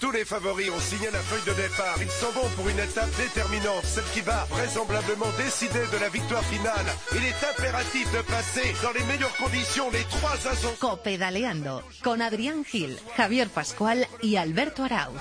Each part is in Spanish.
Tous les favoris ont signé la feuille de départ. Ils s'en vont pour une étape déterminante, celle qui va vraisemblablement décider de la victoire finale. Il est impératif de passer dans les meilleures conditions les trois ascensions. Copedaleando con Adrián Gil, Javier Pascual y Alberto Arau.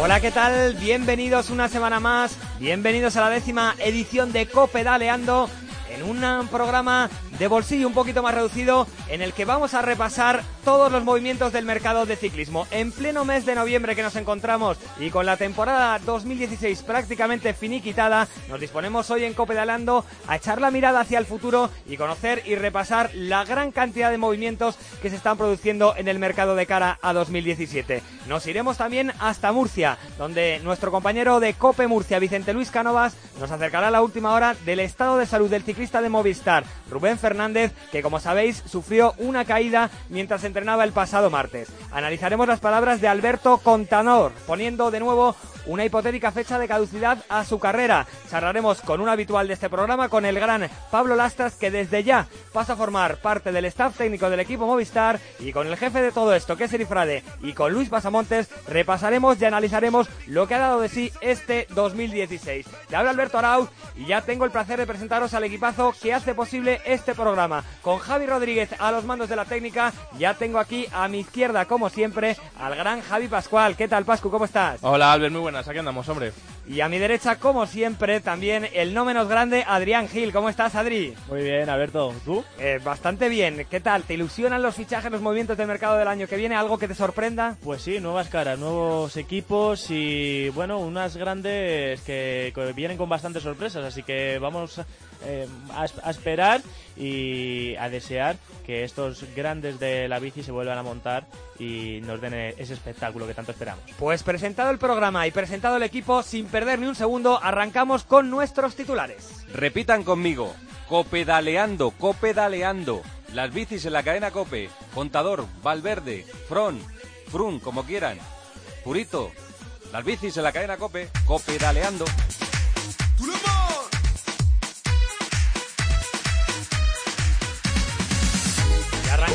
Hola, ¿qué tal? Bienvenidos una semana más. Bienvenidos a la décima edición de Copedaleando en un programa de bolsillo un poquito más reducido en el que vamos a repasar todos los movimientos del mercado de ciclismo. En pleno mes de noviembre que nos encontramos y con la temporada 2016 prácticamente finiquitada, nos disponemos hoy en Copedalando a echar la mirada hacia el futuro y conocer y repasar la gran cantidad de movimientos que se están produciendo en el mercado de cara a 2017. Nos iremos también hasta Murcia, donde nuestro compañero de Cope Murcia, Vicente Luis Canovas, nos acercará a la última hora del estado de salud del ciclista de Movistar, Rubén Fernández que como sabéis sufrió una caída mientras entrenaba el pasado martes. Analizaremos las palabras de Alberto Contanor, poniendo de nuevo una hipotética fecha de caducidad a su carrera. Charlaremos con un habitual de este programa, con el gran Pablo Lastras, que desde ya pasa a formar parte del staff técnico del equipo Movistar, y con el jefe de todo esto, que es Erifrade, y con Luis Pasamontes, repasaremos y analizaremos lo que ha dado de sí este 2016. Le habla Alberto Arauz y ya tengo el placer de presentaros al equipazo que hace posible este programa. Con Javi Rodríguez a los mandos de la técnica, ya tengo aquí a mi izquierda, como siempre, al gran Javi Pascual. ¿Qué tal, Pascu? ¿Cómo estás? Hola, Albert, muy buenas. Aquí andamos, hombre. Y a mi derecha, como siempre, también el no menos grande, Adrián Gil. ¿Cómo estás, Adri? Muy bien, Alberto. ¿Tú? Eh, bastante bien. ¿Qué tal? ¿Te ilusionan los fichajes, los movimientos del mercado del año que viene? ¿Algo que te sorprenda? Pues sí, nuevas caras, nuevos equipos y, bueno, unas grandes que, que vienen con bastantes sorpresas. Así que vamos eh, a, a, esperar y a desear que estos grandes de la bici se vuelvan a montar y nos den ese espectáculo que tanto esperamos. Pues presentado el programa y presentado el equipo, sin perder ni un segundo, arrancamos con nuestros titulares. Repitan conmigo, copedaleando, copedaleando. Las bicis en la cadena Cope, Contador, Valverde, Fron, Frun, como quieran. Purito, las bicis en la cadena Cope, copedaleando.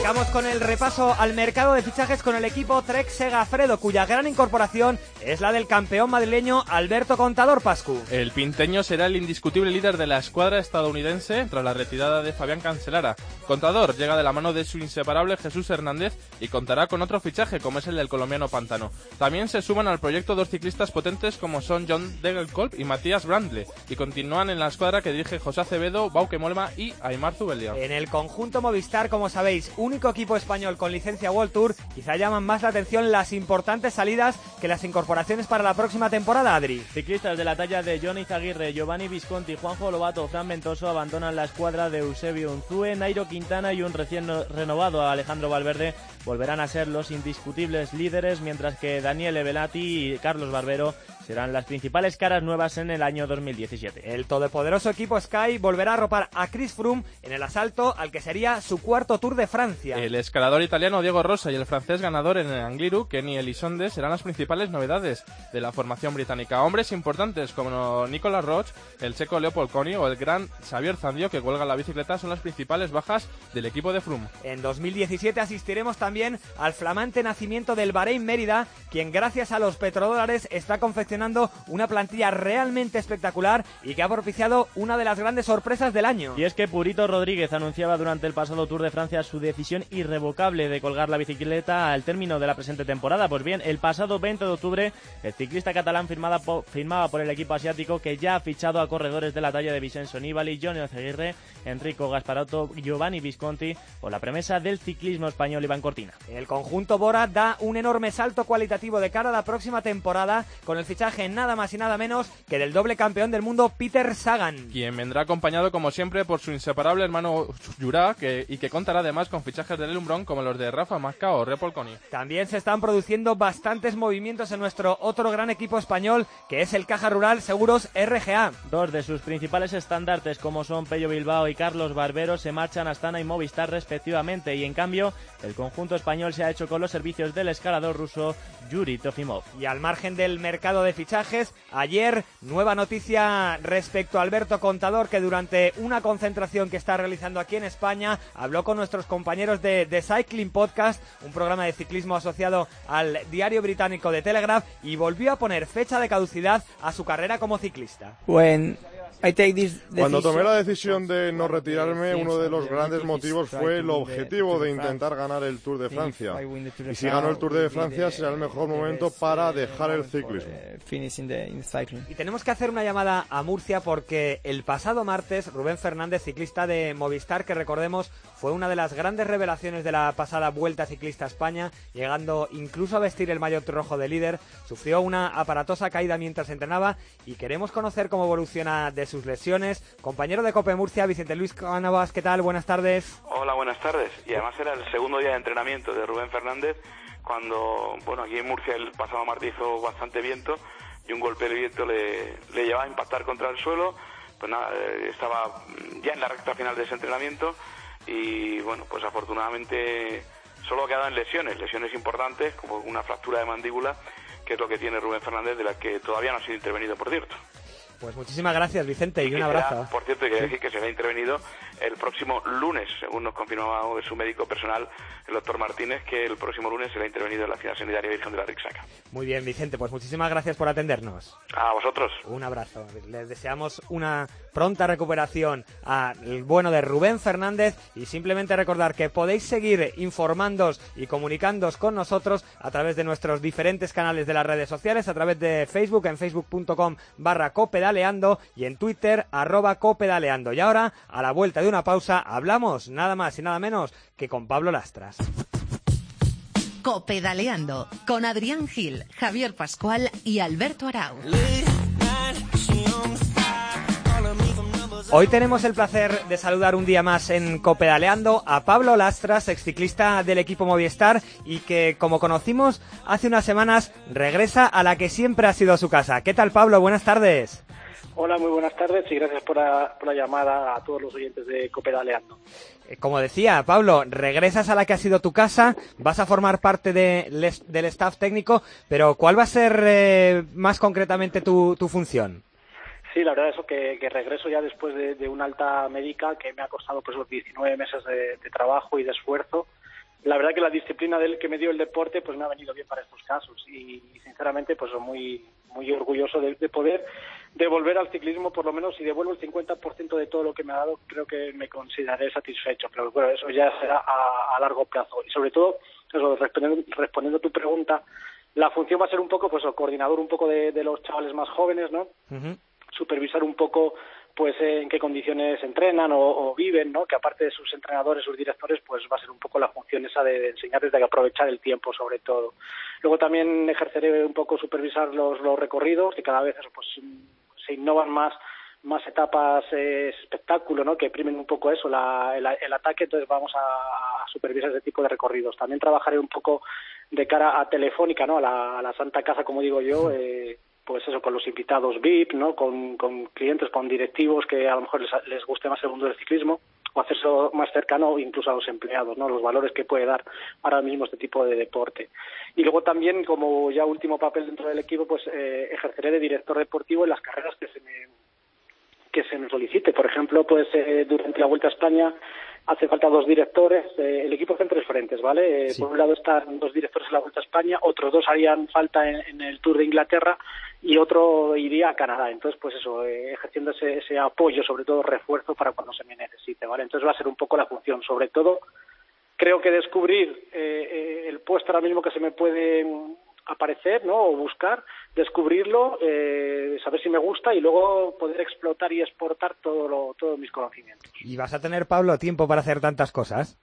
Arrancamos con el repaso al mercado de fichajes con el equipo Trek Segafredo, cuya gran incorporación es la del campeón madrileño Alberto Contador Pascu. El pinteño será el indiscutible líder de la escuadra estadounidense tras la retirada de Fabián Cancelara. Contador llega de la mano de su inseparable Jesús Hernández y contará con otro fichaje como es el del colombiano Pantano. También se suman al proyecto dos ciclistas potentes como son John Degelkolb y Matías Brandle y continúan en la escuadra que dirige José Acevedo, Bauke Molma y Aymar Zubelia. En el conjunto Movistar, como sabéis, único equipo español con licencia World Tour, quizá llaman más la atención las importantes salidas que las incorporaciones para la próxima temporada, Adri. Ciclistas de la talla de Johnny Zaguirre, Giovanni Visconti, Juanjo Lobato, Fran Ventoso abandonan la escuadra de Eusebio Unzue, Nairo Quintana y un recién renovado Alejandro Valverde volverán a ser los indiscutibles líderes, mientras que Daniel Velati y Carlos Barbero serán las principales caras nuevas en el año 2017. El todopoderoso equipo Sky volverá a arropar a Chris Froome en el asalto al que sería su cuarto Tour de Francia. El escalador italiano Diego Rosa y el francés ganador en el Angliru, Kenny Elizonde, serán las principales novedades de la formación británica. Hombres importantes como Nicolas Roche, el checo Leopold Coni o el gran Xavier Zandio que cuelga la bicicleta son las principales bajas del equipo de Froome. En 2017 asistiremos también al flamante nacimiento del Bahrein Mérida, quien gracias a los petrodólares está confeccionando una plantilla realmente espectacular y que ha propiciado una de las grandes sorpresas del año. Y es que Purito Rodríguez anunciaba durante el pasado Tour de Francia su decisión irrevocable de colgar la bicicleta al término de la presente temporada. Pues bien, el pasado 20 de octubre, el ciclista catalán firmaba por, firmaba por el equipo asiático que ya ha fichado a corredores de la talla de Vincenzo Nibali, Johnny Oceguirre, Enrico Gasparotto, Giovanni Visconti o la promesa del ciclismo español Iván Cortina. El conjunto Bora da un enorme salto cualitativo de cara a la próxima temporada con el fichaje nada más y nada menos que del doble campeón del mundo Peter Sagan. Quien vendrá acompañado como siempre por su inseparable hermano Jurá que, y que contará además con fichajes del Lumbrón como los de Rafa Masca o Repol Coni. También se están produciendo bastantes movimientos en nuestro otro gran equipo español que es el Caja Rural Seguros RGA. Dos de sus principales estandartes como son Pello Bilbao y Carlos Barbero se marchan a Astana y Movistar respectivamente y en cambio el conjunto español se ha hecho con los servicios del escalador ruso Yuri Tofimov. Y al margen del mercado de fichajes, ayer nueva noticia respecto a Alberto Contador que durante una concentración que está realizando aquí en España habló con nuestros compañeros de The Cycling Podcast, un programa de ciclismo asociado al diario británico de Telegraph, y volvió a poner fecha de caducidad a su carrera como ciclista. Cuando tomé la decisión de no retirarme, uno de los grandes motivos fue el objetivo de intentar ganar el Tour de Francia. Y si gano el Tour de Francia será el mejor momento para dejar el ciclismo. Y tenemos que hacer una llamada a Murcia porque el pasado martes Rubén Fernández, ciclista de Movistar, que recordemos fue una de las grandes revelaciones de la pasada Vuelta Ciclista a España, llegando incluso a vestir el maillot rojo de líder, sufrió una aparatosa caída mientras entrenaba y queremos conocer cómo evoluciona de sus lesiones. Compañero de Cope Murcia, Vicente Luis Cánovas, ¿qué tal? Buenas tardes. Hola, buenas tardes. Y además era el segundo día de entrenamiento de Rubén Fernández, cuando, bueno, aquí en Murcia el pasado martes hizo bastante viento y un golpe de viento le, le llevaba a impactar contra el suelo. Pues nada, eh, estaba ya en la recta final de ese entrenamiento y, bueno, pues afortunadamente solo en lesiones, lesiones importantes, como una fractura de mandíbula, que es lo que tiene Rubén Fernández, de la que todavía no ha sido intervenido, por cierto. Pues muchísimas gracias, Vicente, y un abrazo. por cierto, hay que decir que se ha intervenido el próximo lunes, según nos confirmaba su médico personal, el doctor Martínez, que el próximo lunes será intervenido en la ciudad sanitaria Virgen de la Rixaca. Muy bien, Vicente, pues muchísimas gracias por atendernos. A vosotros. Un abrazo. Les deseamos una pronta recuperación al bueno de Rubén Fernández y simplemente recordar que podéis seguir informándoos y comunicándoos con nosotros a través de nuestros diferentes canales de las redes sociales, a través de Facebook en facebook.com barra copedaleando y en Twitter arroba copedaleando. Y ahora, a la vuelta de una pausa, hablamos nada más y nada menos que con Pablo Lastras. Copedaleando con Adrián Gil, Javier Pascual y Alberto Arau. Hoy tenemos el placer de saludar un día más en Copedaleando a Pablo Lastras, exciclista del equipo Movistar y que, como conocimos hace unas semanas, regresa a la que siempre ha sido su casa. ¿Qué tal, Pablo? Buenas tardes. Hola, muy buenas tardes y gracias por la, por la llamada a todos los oyentes de Copedaleando. Eh, Como decía, Pablo, regresas a la que ha sido tu casa, vas a formar parte de les- del staff técnico, pero ¿cuál va a ser eh, más concretamente tu, tu función? Sí, la verdad es que, que regreso ya después de, de una alta médica que me ha costado pues los 19 meses de, de trabajo y de esfuerzo. La verdad que la disciplina del que me dio el deporte pues me ha venido bien para estos casos y, sinceramente pues muy muy orgulloso de, de poder devolver al ciclismo por lo menos si devuelvo el 50% de todo lo que me ha dado creo que me consideraré satisfecho pero bueno eso ya será a, a largo plazo. Y sobre todo eso, respondiendo, respondiendo a tu pregunta la función va a ser un poco pues el coordinador un poco de, de los chavales más jóvenes no supervisar un poco pues eh, en qué condiciones entrenan o, o, viven, ¿no? Que aparte de sus entrenadores, sus directores, pues va a ser un poco la función esa de, de enseñarles de aprovechar el tiempo, sobre todo. Luego también ejerceré un poco supervisar los, los recorridos, que cada vez pues se innovan más más etapas eh, espectáculo, ¿no? Que primen un poco eso, la, el, el, ataque, entonces vamos a, a, supervisar ese tipo de recorridos. También trabajaré un poco de cara a Telefónica, ¿no? A la, a la Santa Casa, como digo yo, eh, pues eso, con los invitados VIP, ¿no? Con, con, clientes, con directivos que a lo mejor les, les guste más el mundo del ciclismo o hacerse más cercano incluso a los empleados, ¿no? Los valores que puede dar ahora mismo este tipo de deporte. Y luego también, como ya último papel dentro del equipo, pues eh, ejerceré de director deportivo en las carreras que se me que se me solicite. Por ejemplo, pues eh, durante la Vuelta a España hace falta dos directores. Eh, el equipo está en tres frentes, ¿vale? Eh, sí. Por un lado están dos directores en la Vuelta a España, otros dos harían falta en, en el Tour de Inglaterra y otro iría a Canadá. Entonces, pues eso, eh, ejerciendo ese, ese apoyo, sobre todo refuerzo para cuando se me necesite, ¿vale? Entonces va a ser un poco la función. Sobre todo, creo que descubrir eh, el puesto ahora mismo que se me puede aparecer, ¿no? O buscar, descubrirlo, eh, saber si me gusta y luego poder explotar y exportar todo lo, todos mis conocimientos. ¿Y vas a tener, Pablo, tiempo para hacer tantas cosas?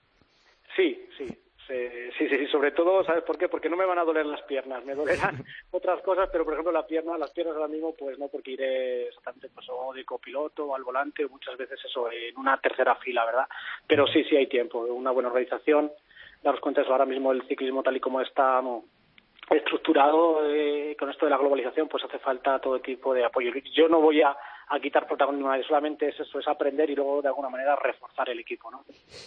Sí, sí. Sí, sí, sí, sobre todo, ¿sabes por qué? Porque no me van a doler las piernas, me dolerán otras cosas, pero por ejemplo la pierna, las piernas ahora mismo, pues no, porque iré exactamente pues, o de copiloto o al volante, o muchas veces eso, en una tercera fila, ¿verdad? Pero sí, sí hay tiempo, una buena organización, daros cuenta eso, ahora mismo el ciclismo tal y como está estructurado eh, con esto de la globalización, pues hace falta todo tipo de apoyo. Yo no voy a, quitar protagonismo. Solamente es eso, es aprender y luego de alguna manera reforzar el equipo. ¿no?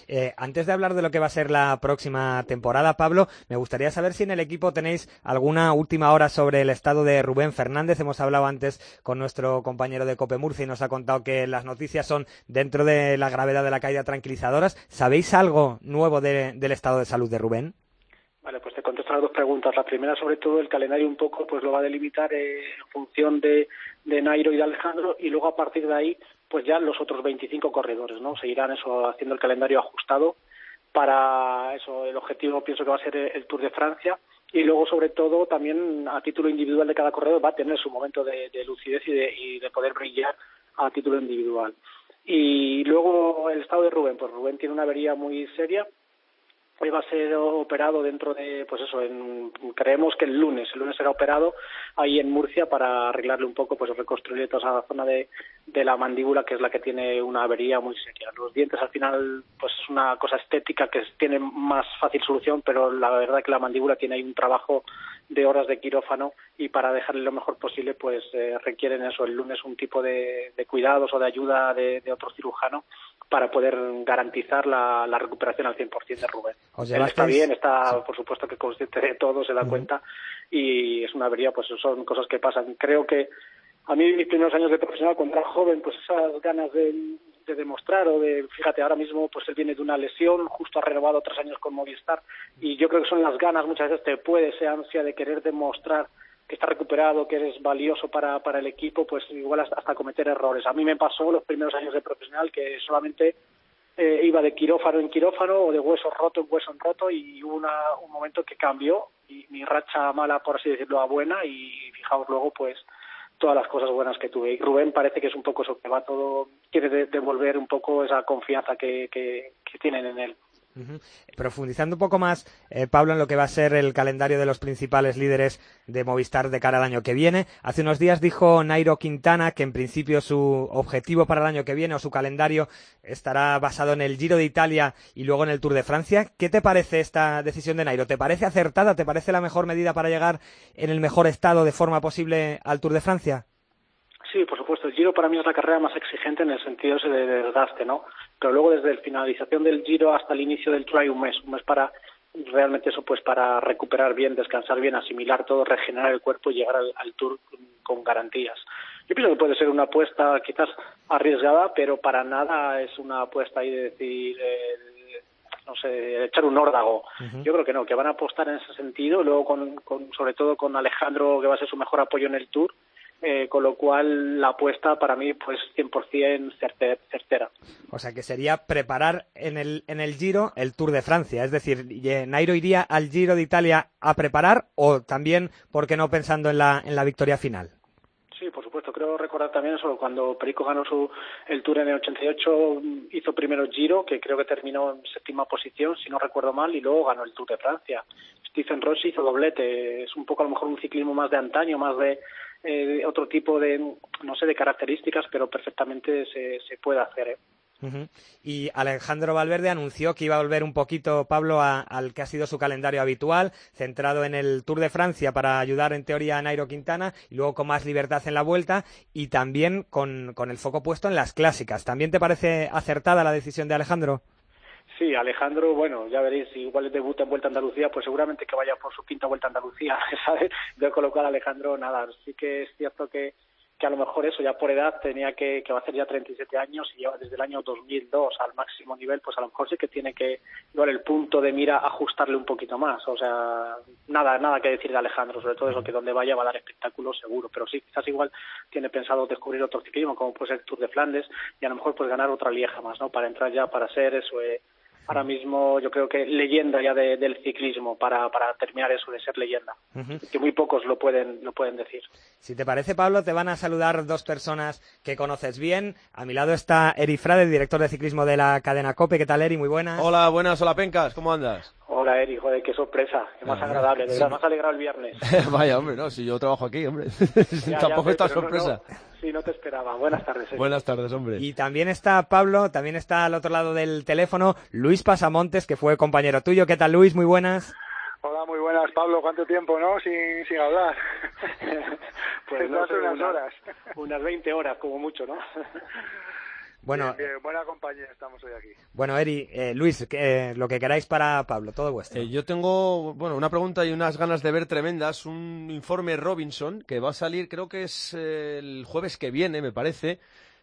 Eh, antes de hablar de lo que va a ser la próxima temporada, Pablo, me gustaría saber si en el equipo tenéis alguna última hora sobre el estado de Rubén Fernández. Hemos hablado antes con nuestro compañero de Cope Murcia y nos ha contado que las noticias son dentro de la gravedad de la caída tranquilizadoras. ¿Sabéis algo nuevo del estado de salud de Rubén? Contesto las dos preguntas. La primera, sobre todo, el calendario un poco pues lo va a delimitar eh, en función de, de Nairo y de Alejandro y luego a partir de ahí pues ya los otros 25 corredores, ¿no? Seguirán eso haciendo el calendario ajustado para eso. El objetivo pienso que va a ser el Tour de Francia y luego sobre todo también a título individual de cada corredor va a tener su momento de, lucidez y de, y de poder brillar a título individual. Y luego el estado de Rubén, pues Rubén tiene una avería muy seria Hoy va a ser operado dentro de, pues eso, en, creemos que el lunes, el lunes será operado ahí en Murcia para arreglarle un poco, pues reconstruir toda esa zona de, de la mandíbula que es la que tiene una avería muy seria. Los dientes al final, pues es una cosa estética que tiene más fácil solución, pero la verdad que la mandíbula tiene ahí un trabajo de horas de quirófano y para dejarle lo mejor posible, pues eh, requieren eso, el lunes un tipo de, de cuidados o de ayuda de, de otro cirujano para poder garantizar la, la recuperación al 100% de Rubén. Él está bien, está por supuesto que consciente de todo, se da cuenta y es una avería, pues son cosas que pasan. Creo que a mí mis primeros años de profesional cuando era joven, pues esas ganas de, de demostrar o de, fíjate, ahora mismo pues él viene de una lesión, justo ha renovado tres años con Movistar y yo creo que son las ganas, muchas veces te puede esa ansia de querer demostrar que está recuperado, que eres valioso para, para el equipo, pues igual hasta, cometer errores. A mí me pasó los primeros años de profesional que solamente eh, iba de quirófano en quirófano o de hueso roto en hueso en roto y hubo una, un momento que cambió y mi racha mala, por así decirlo, a buena y fijaos luego pues todas las cosas buenas que tuve. Y Rubén parece que es un poco eso, que va todo, quiere devolver un poco esa confianza que, que, que tienen en él. Profundizando un poco más, eh, Pablo, en lo que va a ser el calendario de los principales líderes de Movistar de cara al año que viene. Hace unos días dijo Nairo Quintana que en principio su objetivo para el año que viene o su calendario estará basado en el Giro de Italia y luego en el Tour de Francia. ¿Qué te parece esta decisión de Nairo? ¿Te parece acertada? ¿Te parece la mejor medida para llegar en el mejor estado de forma posible al Tour de Francia? Sí, por supuesto. El Giro para mí es la carrera más exigente en el sentido de desgaste, ¿no? Pero luego desde la finalización del Giro hasta el inicio del Tour hay un mes, un mes para realmente eso, pues para recuperar bien, descansar bien, asimilar todo, regenerar el cuerpo y llegar al, Tour con garantías. Yo pienso que puede ser una apuesta quizás arriesgada, pero para nada es una apuesta ahí de decir, eh, no sé, echar un órdago. Yo creo que no, que van a apostar en ese sentido, luego con, con, sobre todo con Alejandro, que va a ser su mejor apoyo en el Tour, eh, con lo cual la apuesta para mí pues 100% certera. O sea que sería preparar en el, en el Giro el Tour de Francia, es decir, Nairo iría al Giro de Italia a preparar o también, ¿por qué no pensando en la, en la victoria final? Sí, por supuesto. Creo recordar también eso, cuando Perico ganó su, el Tour en el 88, hizo primero Giro, que creo que terminó en séptima posición, si no recuerdo mal, y luego ganó el Tour de Francia. Stephen Rossi hizo doblete. Es un poco a lo mejor un ciclismo más de antaño, más de eh, otro tipo de, no sé, de características, pero perfectamente se, puede hacer. ¿eh? Y Alejandro Valverde anunció que iba a volver un poquito, Pablo, al que ha sido su calendario habitual, centrado en el Tour de Francia para ayudar en teoría a Nairo Quintana y luego con más libertad en la vuelta y también con, con el foco puesto en las clásicas. ¿También te parece acertada la decisión de Alejandro? Sí, Alejandro, bueno, ya veréis, si igual debuta en Vuelta a Andalucía, pues seguramente que vaya por su quinta Vuelta a Andalucía, ¿sabes? De colocar a Alejandro, nada, sí que es cierto que, que a lo mejor eso ya por edad tenía que, que va a hacer ya 37 años y lleva desde el año 2002 al máximo nivel, pues a lo mejor sí que tiene que, igual el punto de mira, ajustarle un poquito más. O sea, nada, nada que decir de Alejandro, sobre todo eso que donde vaya va a dar espectáculo seguro, pero sí, quizás igual tiene pensado descubrir otro ciclismo, como puede ser el Tour de Flandes, y a lo mejor pues ganar otra lieja más, ¿no? Para entrar ya, para ser eso, eh, ahora mismo yo creo que leyenda ya del ciclismo para, para terminar eso de ser leyenda. Que muy pocos lo pueden lo pueden decir. Si te parece Pablo te van a saludar dos personas que conoces bien. A mi lado está Eri Frade director de ciclismo de la cadena Cope. Qué tal Eri muy buenas. Hola buenas. Hola Pencas. Cómo andas Hola Eri, joder, qué sorpresa, qué más agradable, de verdad, más alegrado el viernes. Vaya, hombre, no, si yo trabajo aquí, hombre, tampoco está sorpresa. Sí, no te esperaba. Buenas tardes. Buenas tardes, hombre. Y también está Pablo, también está al otro lado del teléfono Luis Pasamontes, que fue compañero tuyo. ¿Qué tal, Luis? Muy buenas. Hola Hola, muy buenas, Pablo. ¿Cuánto tiempo, no? Sin, sin hablar. pues no hace unas horas. Unas 20 horas, como mucho, ¿no? Bueno, buena compañía estamos hoy aquí. Bueno, Eri, eh, Luis, lo que queráis para Pablo, todo vuestro. Eh, yo tengo, bueno, una pregunta y unas ganas de ver tremendas. Un informe Robinson que va a salir, creo que es eh, el jueves que viene, me parece,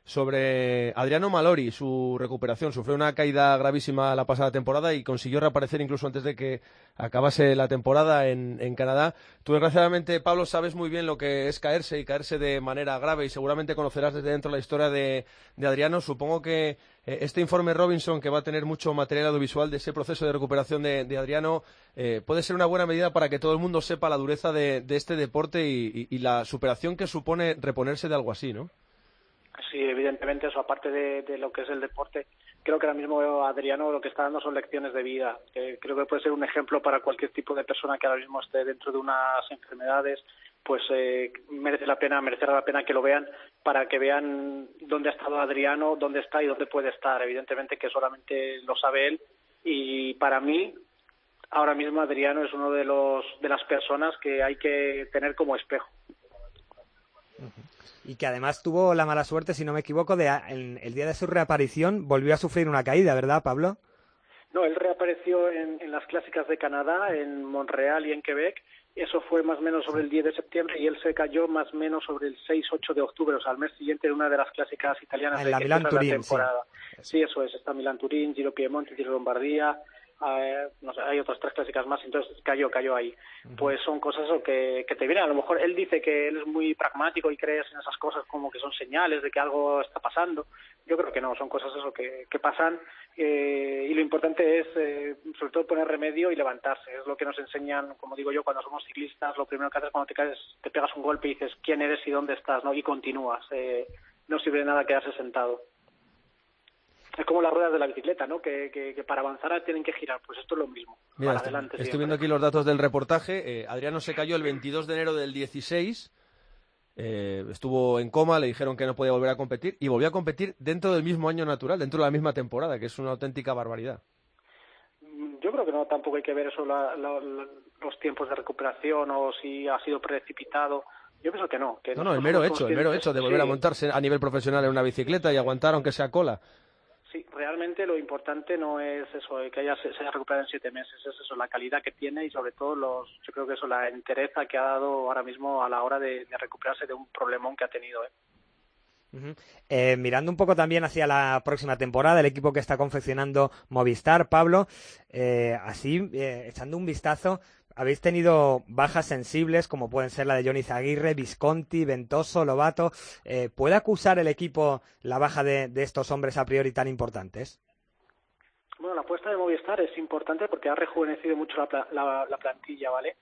sobre Adriano Malori, su recuperación. Sufrió una caída gravísima la pasada temporada y consiguió reaparecer incluso antes de que acabase la temporada en, Canadá. Tú, desgraciadamente, Pablo, sabes muy bien lo que es caerse y caerse de manera grave y seguramente conocerás desde dentro la historia de, Adriano. Supongo que eh, este informe Robinson, que va a tener mucho material audiovisual de ese proceso de recuperación de, Adriano, eh, puede ser una buena medida para que todo el mundo sepa la dureza de, este deporte y la superación que supone reponerse de algo así, ¿no? Sí, evidentemente eso, aparte de, lo que es el deporte, creo que ahora mismo Adriano lo que está dando son lecciones de vida. creo que puede ser un ejemplo para cualquier tipo de persona que ahora mismo esté dentro de unas enfermedades, pues eh, merece la pena, merecerá la pena que lo vean para que vean dónde ha estado Adriano, dónde está y dónde puede estar. Evidentemente que solamente lo sabe él y para mí ahora mismo Adriano es uno de los de las personas que hay que tener como espejo y que además tuvo la mala suerte, si no me equivoco, de el día de su reaparición volvió a sufrir una caída, ¿verdad, Pablo? No, él reapareció en, las clásicas de Canadá, en Montreal y en Quebec. Eso fue más o menos sobre el 10 de septiembre y él se cayó más o menos sobre el 6-8 de octubre, o sea, al mes siguiente en una de las clásicas italianas en de la Turín, temporada. Sí. eso es. Está Milán Turín, Giro Piemonte, Giro Lombardía, eh, no sé, hay otras tres clásicas más, entonces cayó, cayó ahí. Pues son cosas que, que te vienen. A lo mejor él dice que él es muy pragmático y crees en esas cosas como que son señales de que algo está pasando. Yo creo que no, son cosas eso que, que pasan eh, y lo importante es eh, sobre todo poner remedio y levantarse. Es lo que nos enseñan, como digo yo, cuando somos ciclistas, lo primero que haces cuando te caes, te pegas un golpe y dices quién eres y dónde estás, ¿no? Y continúas. Eh, no sirve de nada quedarse sentado es como las ruedas de la bicicleta, ¿no? Que, que, para avanzar tienen que girar. Pues esto es lo mismo. Mira, estoy, viendo aquí los datos del reportaje. Eh, Adriano se cayó el 22 de enero del 16. Eh, estuvo en coma, le dijeron que no podía volver a competir y volvió a competir dentro del mismo año natural, dentro de la misma temporada, que es una auténtica barbaridad. Yo creo que no, tampoco hay que ver eso, los tiempos de recuperación o si ha sido precipitado. Yo pienso que no. Que no, no, el mero hecho, el mero hecho de volver a montarse a nivel profesional en una bicicleta y aguantar aunque sea cola. Sí, realmente lo importante no es eso, que haya, se haya recuperado en siete meses, es eso, la calidad que tiene y sobre todo los, yo creo que eso, la entereza que ha dado ahora mismo a la hora de, recuperarse de un problemón que ha tenido. ¿eh? Eh, mirando un poco también hacia la próxima temporada, el equipo que está confeccionando Movistar, Pablo, eh, así echando un vistazo, habéis tenido bajas sensibles como pueden ser la de Johnny Zaguirre, Visconti, Ventoso, Lobato. Eh, ¿Puede acusar el equipo la baja de, estos hombres a priori tan importantes? Bueno, la apuesta de Movistar es importante porque ha rejuvenecido mucho la plantilla, ¿vale?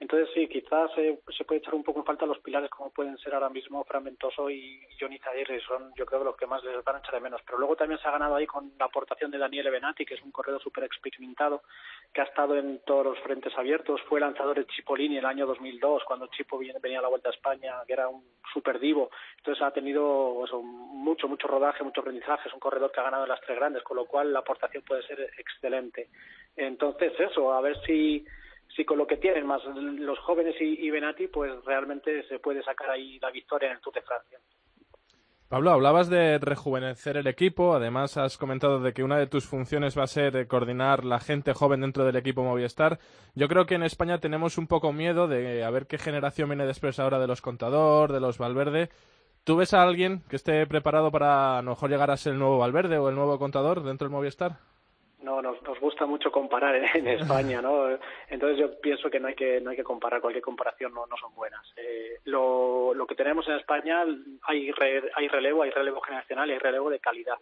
Entonces sí, quizás se puede echar un poco en falta los pilares como pueden ser ahora mismo Fragmentoso y Johnny Zaguirre, son yo creo los que más les van a echar de menos. Pero luego también se ha ganado ahí con la aportación de Daniel Benati, que es un corredor súper experimentado, que ha estado en todos los frentes abiertos, fue lanzador de Chipolini el año 2002, cuando Chipo venía a la Vuelta a España, que era un súper divo. Entonces ha tenido mucho, mucho rodaje, mucho aprendizaje, es un corredor que ha ganado en las tres grandes, con lo cual la aportación puede ser excelente. Entonces eso, a ver si si con lo que tienen, más los jóvenes y, Benati, pues realmente se puede sacar ahí la victoria en el Tour de Francia. Pablo, hablabas de rejuvenecer el equipo, además has comentado de que una de tus funciones va a ser coordinar la gente joven dentro del equipo Movistar. Yo creo que en España tenemos un poco miedo de a ver qué generación viene después ahora de los Contador, de los Valverde. ¿Tú ves a alguien que esté preparado para a lo mejor llegar a ser el nuevo Valverde o el nuevo Contador dentro del Movistar? No, nos, nos gusta mucho comparar en, España, ¿no? Entonces yo pienso que no hay que no hay que comparar, cualquier comparación no, no son buenas. Eh, lo, lo que tenemos en España hay hay relevo, hay relevo generacional y hay relevo de calidad.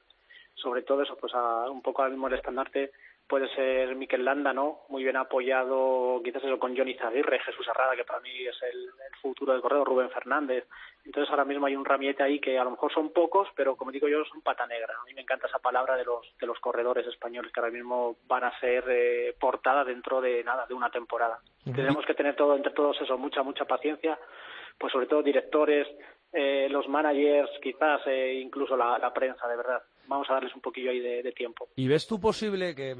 Sobre todo eso, pues a, un poco al mismo estandarte puede ser Mikel Landa, ¿no? Muy bien apoyado, quizás eso con Johnny Zaguirre, Jesús Herrada, que para mí es el, futuro del corredor, Rubén Fernández. Entonces ahora mismo hay un ramiete ahí que a lo mejor son pocos, pero como digo yo, son pata negra. A mí me encanta esa palabra de los, de los corredores españoles que ahora mismo van a ser eh, portada dentro de nada, de una temporada. Tenemos que tener todo, entre todos eso, mucha, mucha paciencia, pues sobre todo directores, eh, los managers, quizás eh, incluso la, prensa, de verdad. Vamos a darles un poquillo ahí de, tiempo. ¿Y ves tú posible que,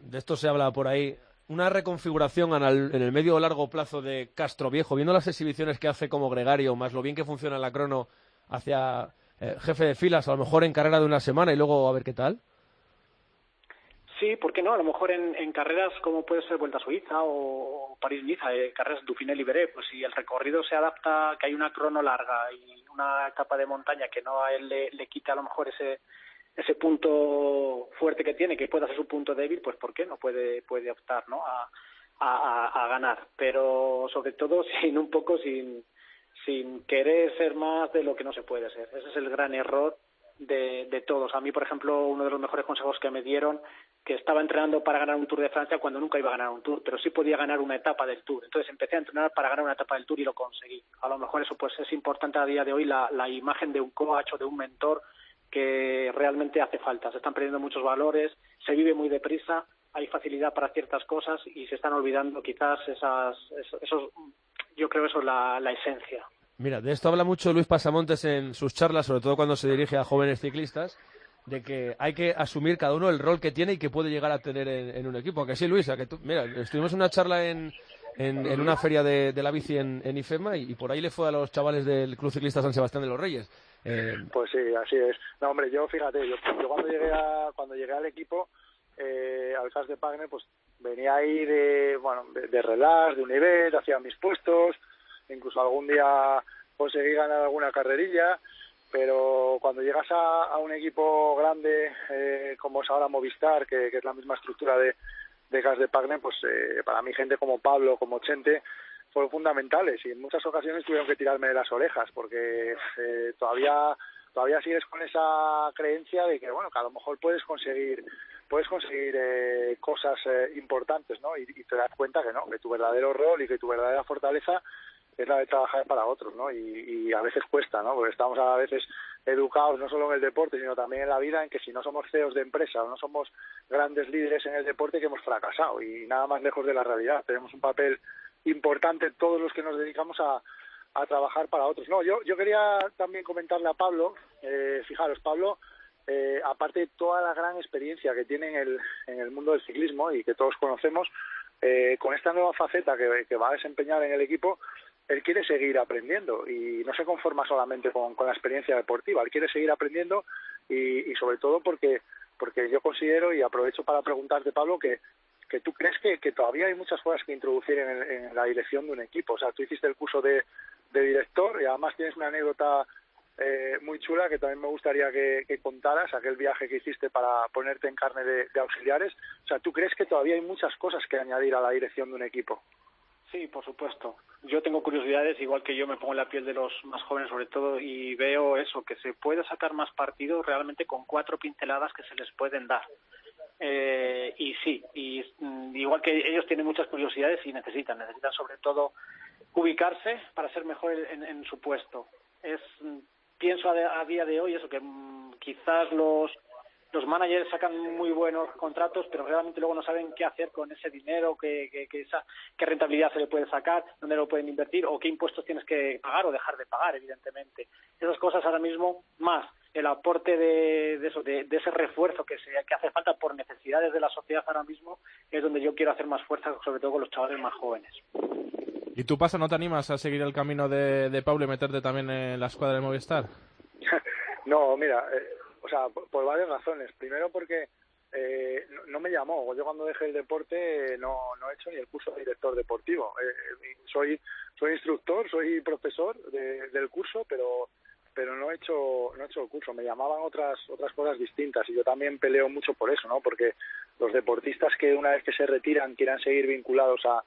de esto se habla por ahí, una reconfiguración en el medio o largo plazo de Castro Viejo, viendo las exhibiciones que hace como gregario, más lo bien que funciona la crono hacia eh, jefe de filas, a lo mejor en carrera de una semana y luego a ver qué tal? Sí, ¿por qué no? A lo mejor en, carreras como puede ser Vuelta a Suiza o París-Niza, eh, carreras Dauphiné Libéré, pues si el recorrido se adapta, que hay una crono larga y una etapa de montaña que no a él le, le quita a lo mejor ese ese punto fuerte que tiene, que puede ser su punto débil, pues ¿por qué no puede, puede optar ¿no? a, a, a ganar? Pero sobre todo sin un poco sin, sin querer ser más de lo que no se puede ser. Ese es el gran error de, de todos. A mí, por ejemplo, uno de los mejores consejos que me dieron, que estaba entrenando para ganar un Tour de Francia cuando nunca iba a ganar un Tour, pero sí podía ganar una etapa del Tour. Entonces empecé a entrenar para ganar una etapa del Tour y lo conseguí. A lo mejor eso pues es importante a día de hoy, la, la imagen de un coach o de un mentor que realmente hace falta. Se están perdiendo muchos valores, se vive muy deprisa, hay facilidad para ciertas cosas y se están olvidando quizás esas, esos, yo creo eso es la, esencia. Mira, de esto habla mucho Luis Pasamontes en sus charlas, sobre todo cuando se dirige a jóvenes ciclistas, de que hay que asumir cada uno el rol que tiene y que puede llegar a tener en, un equipo. Que sí, Luis, que tú, mira, estuvimos en una charla en, en, una feria de, la bici en, IFEMA y, por ahí le fue a los chavales del Club Ciclista San Sebastián de los Reyes. Eh, pues sí, así es. No, hombre, yo fíjate, yo, cuando llegué a, cuando llegué al equipo, eh, al CAS de Pagne, pues venía ahí de, bueno, de, relax, de un nivel, hacía mis puestos, incluso algún día conseguí ganar alguna carrerilla, pero cuando llegas a, un equipo grande eh, como es ahora Movistar, que, es la misma estructura de, de Gas de Pagne, pues eh, para mí gente como Pablo, como Chente, fueron fundamentales y en muchas ocasiones tuvieron que tirarme de las orejas porque eh, todavía todavía sigues con esa creencia de que bueno que a lo mejor puedes conseguir puedes conseguir eh, cosas eh, importantes no y, te das cuenta que no que tu verdadero rol y que tu verdadera fortaleza es la de trabajar para otros no y, a veces cuesta no porque estamos a veces educados no solo en el deporte sino también en la vida en que si no somos CEOs de empresa o no somos grandes líderes en el deporte que hemos fracasado y nada más lejos de la realidad. Tenemos un papel importante todos los que nos dedicamos a, trabajar para otros. No, yo, yo quería también comentarle a Pablo, eh, fijaros, Pablo, eh, aparte de toda la gran experiencia que tiene en el, en el mundo del ciclismo y que todos conocemos, eh, con esta nueva faceta que, que va a desempeñar en el equipo, él quiere seguir aprendiendo y no se conforma solamente con, con la experiencia deportiva, él quiere seguir aprendiendo y, y sobre todo porque porque yo considero y aprovecho para preguntarte Pablo que que tú crees que, que todavía hay muchas cosas que introducir en, en, la dirección de un equipo. O sea, tú hiciste el curso de, director y además tienes una anécdota eh, muy chula que también me gustaría que, que, contaras, aquel viaje que hiciste para ponerte en carne de, de, auxiliares. O sea, ¿tú crees que todavía hay muchas cosas que añadir a la dirección de un equipo? Sí, por supuesto. Yo tengo curiosidades, igual que yo me pongo en la piel de los más jóvenes sobre todo, y veo eso, que se puede sacar más partido realmente con cuatro pinceladas que se les pueden dar. Eh, y sí, y mm, igual que ellos tienen muchas curiosidades y necesitan, necesitan sobre todo ubicarse para ser mejor en, su puesto. Es mm, pienso a, a, día de hoy eso que mm, quizás los los managers sacan muy buenos contratos, pero realmente luego no saben qué hacer con ese dinero, qué, esa, qué rentabilidad se le puede sacar, dónde lo pueden invertir o qué impuestos tienes que pagar o dejar de pagar, evidentemente. Esas cosas ahora mismo más el aporte de, de, eso, de, ese refuerzo que, se, que hace falta por necesidades de la sociedad ahora mismo es donde yo quiero hacer más fuerza, sobre todo con los chavales más jóvenes. ¿Y tú, Pasa, no te animas a seguir el camino de, de Pablo y meterte también en la escuadra de Movistar? no, mira, eh, o sea, por, varias razones. Primero porque eh, no, me llamó. Yo cuando dejé el deporte no, no he hecho ni el curso de director deportivo. Eh, soy, soy instructor, soy profesor del curso, pero pero no he hecho no he hecho el curso. Me llamaban otras otras cosas distintas y yo también peleo mucho por eso no porque los deportistas que una vez que se retiran quieran seguir vinculados a,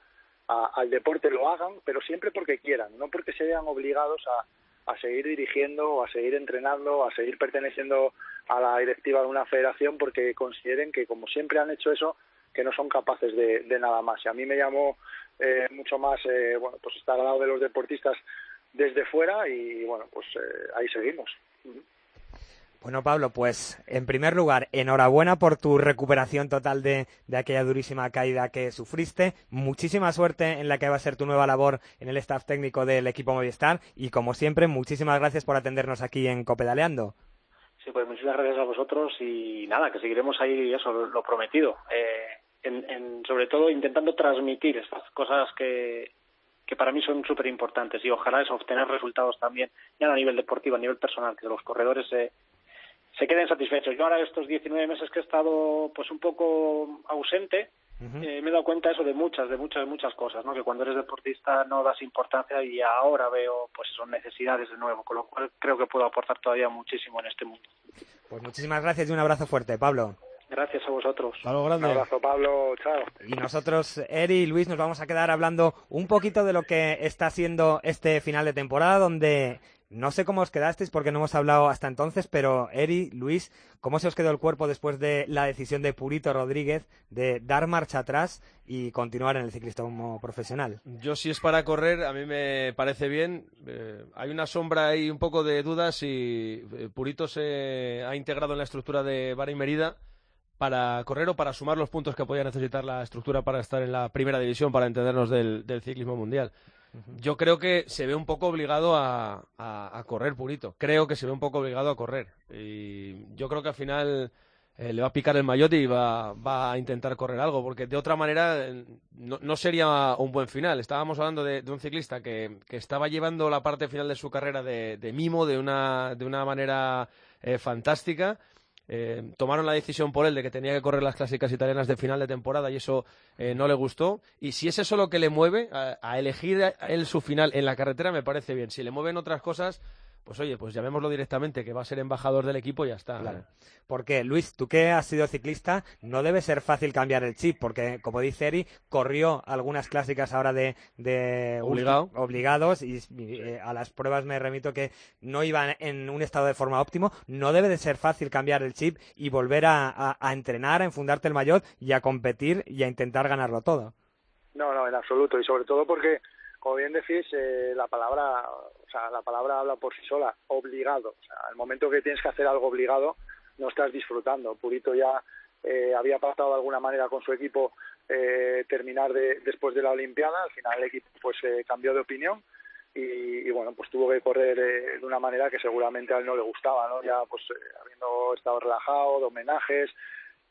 al deporte lo hagan pero siempre porque quieran no porque se vean obligados a, a seguir dirigiendo a seguir entrenando a seguir perteneciendo a la directiva de una federación porque consideren que como siempre han hecho eso que no son capaces de, de nada más. Y a mí me llamó eh, mucho más eh, bueno pues estar al lado de los deportistas desde fuera y bueno, pues eh, ahí seguimos. Bueno, Pablo, pues en primer lugar, enhorabuena por tu recuperación total de, de, aquella durísima caída que sufriste. Muchísima suerte en la que va a ser tu nueva labor en el staff técnico del equipo Movistar y, como siempre, muchísimas gracias por atendernos aquí en Copedaleando. Sí, pues muchísimas gracias a vosotros y nada, que seguiremos ahí, eso, lo, prometido. Eh, en, sobre todo intentando transmitir estas cosas que, que para mí son súper importantes y ojalá es obtener resultados también, ya no a nivel deportivo, a nivel personal, que los corredores se, se queden satisfechos. Yo ahora estos 19 meses que he estado pues un poco ausente, eh, me he dado cuenta eso de muchas, de muchas, muchas cosas, ¿no? Que cuando eres deportista no das importancia y ahora veo pues son necesidades de nuevo, con lo cual creo que puedo aportar todavía muchísimo en este mundo. Pues muchísimas gracias y un abrazo fuerte, Pablo. Gracias a vosotros. grande. Un abrazo, Pablo. Chao. Y nosotros, Eri y Luis, nos vamos a quedar hablando un poquito de lo que está siendo este final de temporada, donde no sé cómo os quedasteis porque no hemos hablado hasta entonces, pero Eri, Luis, ¿cómo se os quedó el cuerpo después de la decisión de Purito Rodríguez de dar marcha atrás y continuar en el ciclismo profesional? Yo si es para correr, a mí me parece bien. Eh, hay una sombra y un poco de dudas si eh, Purito se ha integrado en la estructura de Vara y Merida para correr o para sumar los puntos que podía necesitar la estructura para estar en la primera división, para entendernos del, ciclismo mundial. Yo creo que se ve un poco obligado a, correr Purito. Creo que se ve un poco obligado a correr. Y yo creo que al final eh, le va a picar el mayote y va, va, a intentar correr algo, porque de otra manera eh, no, sería un buen final. Estábamos hablando de, un ciclista que, estaba llevando la parte final de su carrera de, mimo de una, de una manera eh, fantástica eh, tomaron la decisión por él de que tenía que correr las clásicas italianas de final de temporada y eso eh, no le gustó. Y si es eso lo que le mueve a, elegir él su final en la carretera, me parece bien. Si le mueven otras cosas, pues oye, pues llamémoslo directamente, que va a ser embajador del equipo y ya está. Claro. Porque, Luis, tú que has sido ciclista, no debe ser fácil cambiar el chip, porque, como dice Eri, corrió algunas clásicas ahora de, obligados y eh, a las pruebas me remito que no iban en un estado de forma óptimo. No debe de ser fácil cambiar el chip y volver a, entrenar, a enfundarte el maillot y a competir y a intentar ganarlo todo. No, no, en absoluto. Y sobre todo porque como bien decís, eh, la palabra, o sea, la palabra habla por sí sola, obligado. O sea, al momento que tienes que hacer algo obligado, no estás disfrutando. Purito ya eh, había pasado de alguna manera con su equipo eh, terminar de, después de la Olimpiada. Al final el equipo pues cambió de opinión y, bueno, pues tuvo que correr de una manera que seguramente a él no le gustaba, ¿no? Ya pues habiendo estado relajado, de homenajes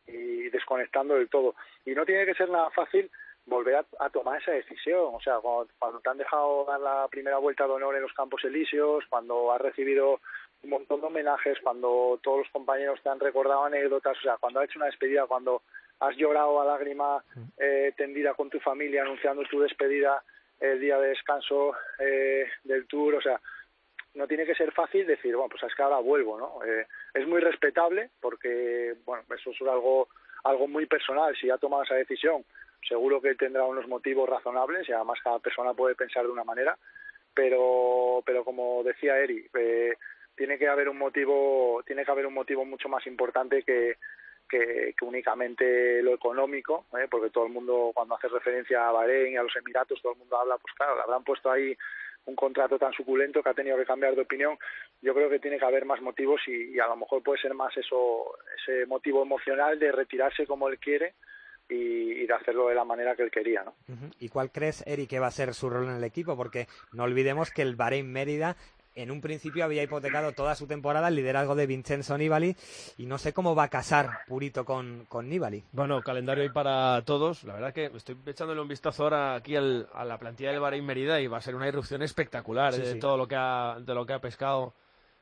y desconectando del todo. Y no tiene que ser nada fácil volver a, tomar esa decisión. O sea, cuando, te han dejado dar la primera vuelta de honor en los Campos Elíseos, cuando has recibido un montón de homenajes, cuando todos los compañeros te han recordado anécdotas, o sea, cuando has hecho una despedida, cuando has llorado a lágrima eh, tendida con tu familia anunciando tu despedida el día de descanso eh, del tour, o sea, no tiene que ser fácil decir, bueno, pues es que ahora vuelvo, ¿no? Eh, es muy respetable porque, bueno, eso es algo algo muy personal. Si ha tomado esa decisión, seguro que tendrá unos motivos razonables y además cada persona puede pensar de una manera, pero, pero como decía Eri, eh, tiene que haber un motivo, tiene que haber un motivo mucho más importante que, que, únicamente lo económico, ¿eh? porque todo el mundo cuando hace referencia a Bahrein y a los Emiratos, todo el mundo habla, pues claro, le habrán puesto ahí un contrato tan suculento que ha tenido que cambiar de opinión. Yo creo que tiene que haber más motivos y, y a lo mejor puede ser más eso, ese motivo emocional de retirarse como él quiere y, de hacerlo de la manera que él quería. ¿no? ¿Y cuál crees, Eric, que va a ser su rol en el equipo? Porque no olvidemos que el Bahrein Mérida en un principio había hipotecado toda su temporada el liderazgo de Vincenzo Nibali y no sé cómo va a casar Purito con, con Nibali. Bueno, calendario ahí para todos. La verdad que estoy echándole un vistazo ahora aquí a la plantilla del Bahrein Mérida y va a ser una irrupción espectacular de todo lo que ha, de lo que ha pescado.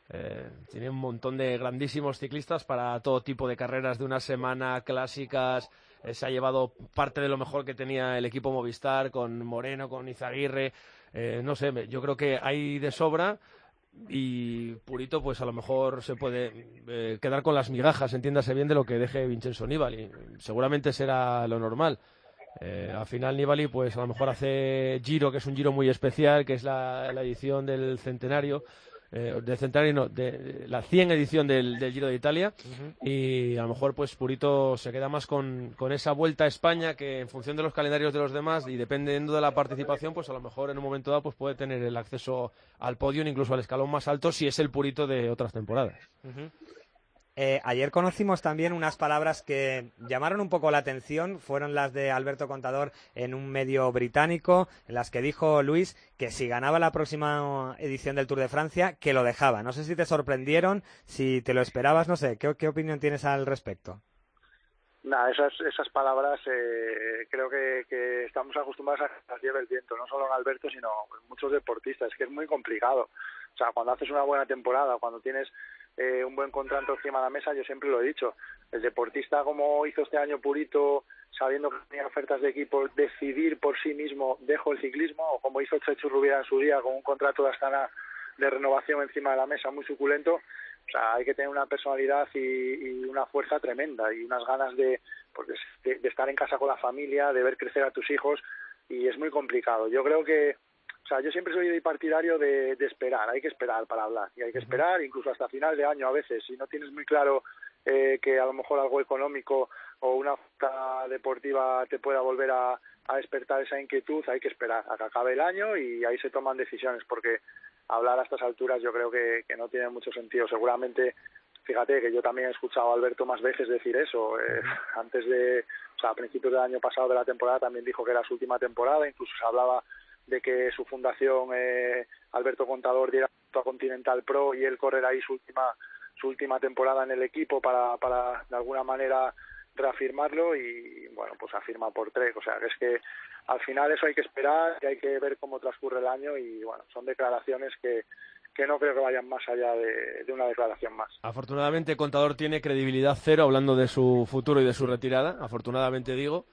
Eh, tiene un montón de grandísimos ciclistas para todo tipo de carreras de una semana, clásicas, eh, se ha llevado parte de lo mejor que tenía el equipo Movistar con Moreno, con Izaguirre. Eh, no sé, yo creo que hay de sobra y Purito pues a lo mejor se puede eh, quedar con las migajas, entiéndase bien, de lo que deje Vincenzo Nibali. Seguramente será lo normal. al final Nibali pues a lo mejor hace Giro, que es un Giro muy especial, que es la edición del centenario eh, del centenario, de, la 100 edición del, Giro de Italia. Y a lo mejor pues Purito se queda más con, con, esa vuelta a España que en función de los calendarios de los demás y dependiendo de la participación pues a lo mejor en un momento dado pues puede tener el acceso al podio incluso al escalón más alto si es el Purito de otras temporadas. Eh, ayer conocimos también unas palabras que llamaron un poco la atención, fueron las de Alberto Contador en un medio británico, en las que dijo Luis que si ganaba la próxima edición del Tour de Francia, que lo dejaba. No sé si te sorprendieron, si te lo esperabas, no sé, ¿qué, opinión tienes al respecto? Nada, esas, esas palabras eh, creo que, estamos acostumbrados a que lleve el viento, no solo en Alberto, sino en muchos deportistas. Que es muy complicado. O sea, cuando haces una buena temporada, cuando tienes eh, un buen contrato encima de la mesa, yo siempre lo he dicho. El deportista, como hizo este año Purito, sabiendo que tenía ofertas de equipo, decidir por sí mismo, dejo el ciclismo, o como hizo Chechu Rubiera en su día, con un contrato de Astana de renovación encima de la mesa muy suculento, o sea, hay que tener una personalidad y, una fuerza tremenda y unas ganas de, porque de, estar en casa con la familia, de ver crecer a tus hijos y es muy complicado. Yo creo que, o sea, yo siempre soy partidario de, esperar, hay que esperar para hablar y hay que esperar incluso hasta final de año a veces. Si no tienes muy claro eh, que a lo mejor algo económico o una oferta deportiva te pueda volver a, a despertar esa inquietud, hay que esperar a que acabe el año y ahí se toman decisiones porque hablar a estas alturas yo creo que, no tiene mucho sentido. Seguramente, fíjate que yo también he escuchado a Alberto más veces decir eso. Eh, antes de, o sea, a principios del año pasado de la temporada también dijo que era su última temporada, incluso se hablaba de que su fundación, eh, Alberto Contador, diera a Continental Pro y él correrá ahí su última, su última temporada en el equipo para, para de alguna manera reafirmarlo y bueno, pues afirma por tres. O sea, que es que al final eso hay que esperar y hay que ver cómo transcurre el año y bueno, son declaraciones que, que no creo que vayan más allá de, una declaración más. Afortunadamente, Contador tiene credibilidad cero hablando de su futuro y de su retirada. Afortunadamente, digo.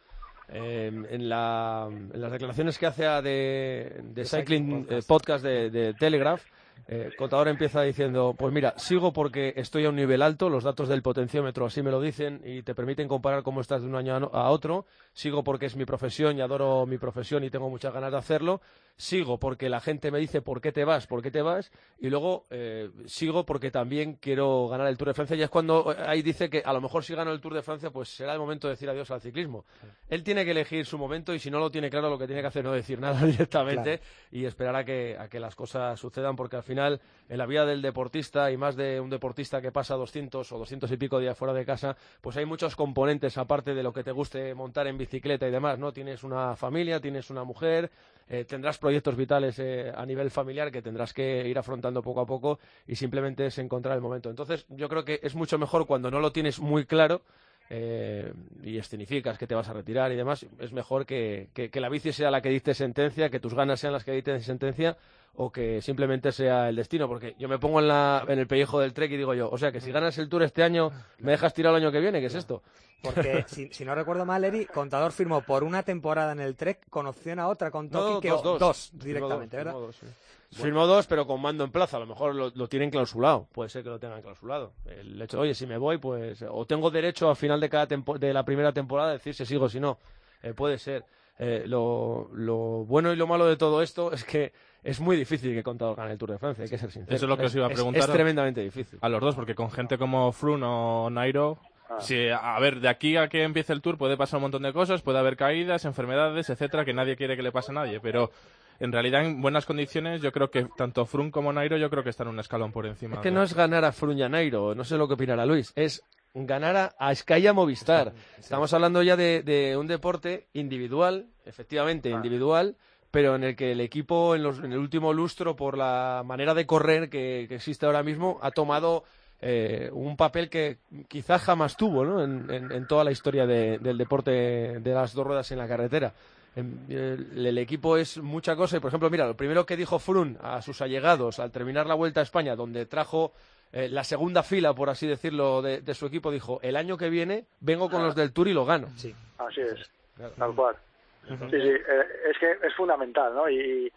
Eh, en, la, en, las declaraciones que hace a de, Cycling Podcast, eh, de Telegraph, eh, Contador empieza diciendo, pues mira, sigo porque estoy a un nivel alto, los datos del potenciómetro así me lo dicen y te permiten comparar cómo estás de un año a otro, sigo porque es mi profesión y adoro mi profesión y tengo muchas ganas de hacerlo, sigo porque la gente me dice por qué te vas, por qué te vas, y luego eh, sigo porque también quiero ganar el Tour de Francia. Y es cuando eh, ahí dice que a lo mejor si gano el Tour de Francia, pues será el momento de decir adiós al ciclismo. Él tiene que elegir su momento y si no lo tiene claro, lo que tiene que hacer es no decir nada directamente y esperar a que, a que las cosas sucedan, porque al final, en la vida del deportista y más de un deportista que pasa 200 o 200 y pico días fuera de casa, pues hay muchos componentes aparte de lo que te guste montar en bicicleta y demás, ¿no? Tienes una familia, tienes una mujer, eh, tendrás proyectos vitales eh, a nivel familiar que tendrás que ir afrontando poco a poco y simplemente es encontrar el momento. Entonces, yo creo que es mucho mejor cuando no lo tienes muy claro eh, y escenificas que te vas a retirar y demás, es mejor que, que, la bici sea la que dicte sentencia, que tus ganas sean las que dicten sentencia o que simplemente sea el destino, porque yo me pongo en, la, en el pellejo del trek y digo yo, o sea que si ganas el Tour este año, me dejas tirar el año que viene, ¿qué es esto? Porque si, no recuerdo mal, Eri, Contador firmó por una temporada en el Trek con opción a otra con Toki que dos, directamente, ¿verdad? Firmó dos, pero con mando en plaza. A lo mejor lo, tienen clausulado. Puede ser que lo tengan clausulado. El hecho, oye, si me voy, pues. O tengo derecho al final de cada de la primera temporada a decir si sigo o si no. Eh, puede ser. Eh, lo, bueno y lo malo de todo esto es que es muy difícil que Contador gane el Tour de Francia, hay que ser sincero. Eso es lo que os iba a preguntar. Es, tremendamente difícil. A los dos, porque con gente como Froome o Nairo, ah. Sí, a ver, de aquí a que empiece el tour puede pasar un montón de cosas, puede haber caídas, enfermedades, etcétera, que nadie quiere que le pase a nadie, pero en realidad en buenas condiciones yo creo que tanto Frun como Nairo yo creo que están un escalón por encima. Es que no es ganar a Frun y a Nairo, no sé lo que opinará Luis, es ganar a, a Sky a Movistar. Estamos hablando ya de, un deporte individual, efectivamente ah. individual, pero en el que el equipo en, el último lustro, por la manera de correr que, existe ahora mismo, ha tomado eh, un papel que quizás jamás tuvo ¿no? en, toda la historia del deporte de las dos ruedas en la carretera. El, equipo es mucha cosa y, por ejemplo, mira, lo primero que dijo Frun a sus allegados al terminar la Vuelta a España, donde trajo eh, la segunda fila, por así decirlo, de, su equipo, dijo, el año que viene vengo con los del Tour y lo gano. Sí. Así es, tal cual. Sí, sí, eh, es que es fundamental, ¿no? Y,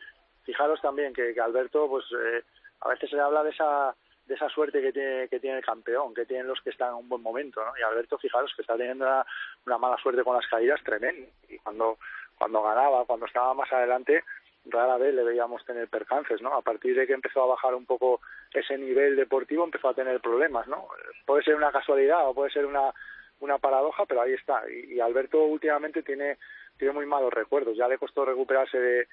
fijaros también que, Alberto, pues eh, a veces se habla de esa de esa suerte que tiene, que tiene el campeón, que tienen los que están en un buen momento, ¿no? Y Alberto, fijaros que está teniendo una, una mala suerte con las caídas tremenda. Y cuando cuando ganaba, cuando estaba más adelante, rara vez le veíamos tener percances, ¿no? A partir de que empezó a bajar un poco ese nivel deportivo, empezó a tener problemas, ¿no? Puede ser una casualidad o puede ser una, una paradoja, pero ahí está. Y, Alberto últimamente tiene, tiene muy malos recuerdos. Ya le costó recuperarse de,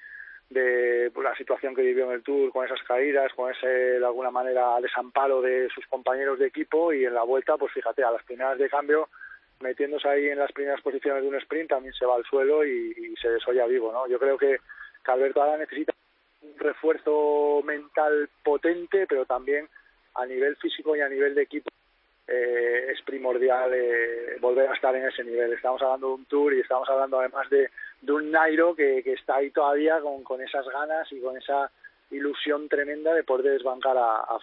de la situación que vivió en el Tour, con esas caídas, con ese, de alguna manera, desamparo de sus compañeros de equipo y en la vuelta, pues fíjate, a las primeras de cambio metiéndose ahí en las primeras posiciones de un sprint también se va al suelo y, se desolla vivo, ¿no? Yo creo que, Alberto ahora necesita un refuerzo mental potente, pero también a nivel físico y a nivel de equipo eh, es primordial eh, volver a estar en ese nivel. Estamos hablando de un tour y estamos hablando además de, un Nairo que, que está ahí todavía con, con esas ganas y con esa ilusión tremenda de poder desbancar a, a.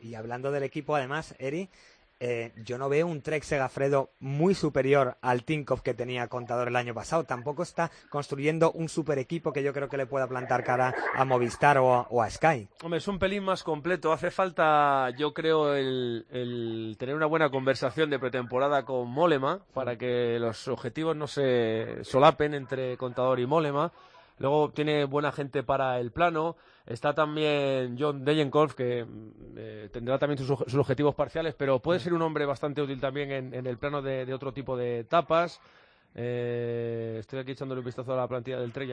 Y hablando del equipo, además, Eri, eh, yo no veo un Trek Segafredo muy superior al Tinkoff que tenía Contador el año pasado. Tampoco está construyendo un super equipo que yo creo que le pueda plantar cara a Movistar o a, Sky. Hombre, es un pelín más completo. Hace falta, yo creo, el, tener una buena conversación de pretemporada con Molema para que los objetivos no se solapen entre Contador y Molema. Luego tiene buena gente para el plano. Está también John Degenkolf, que mm, eh, tendrá también sus, objetivos parciales, pero puede ser un hombre bastante útil también en, el plano de, otro tipo de etapas. Eh, estoy aquí echándole un vistazo a la plantilla del Trek.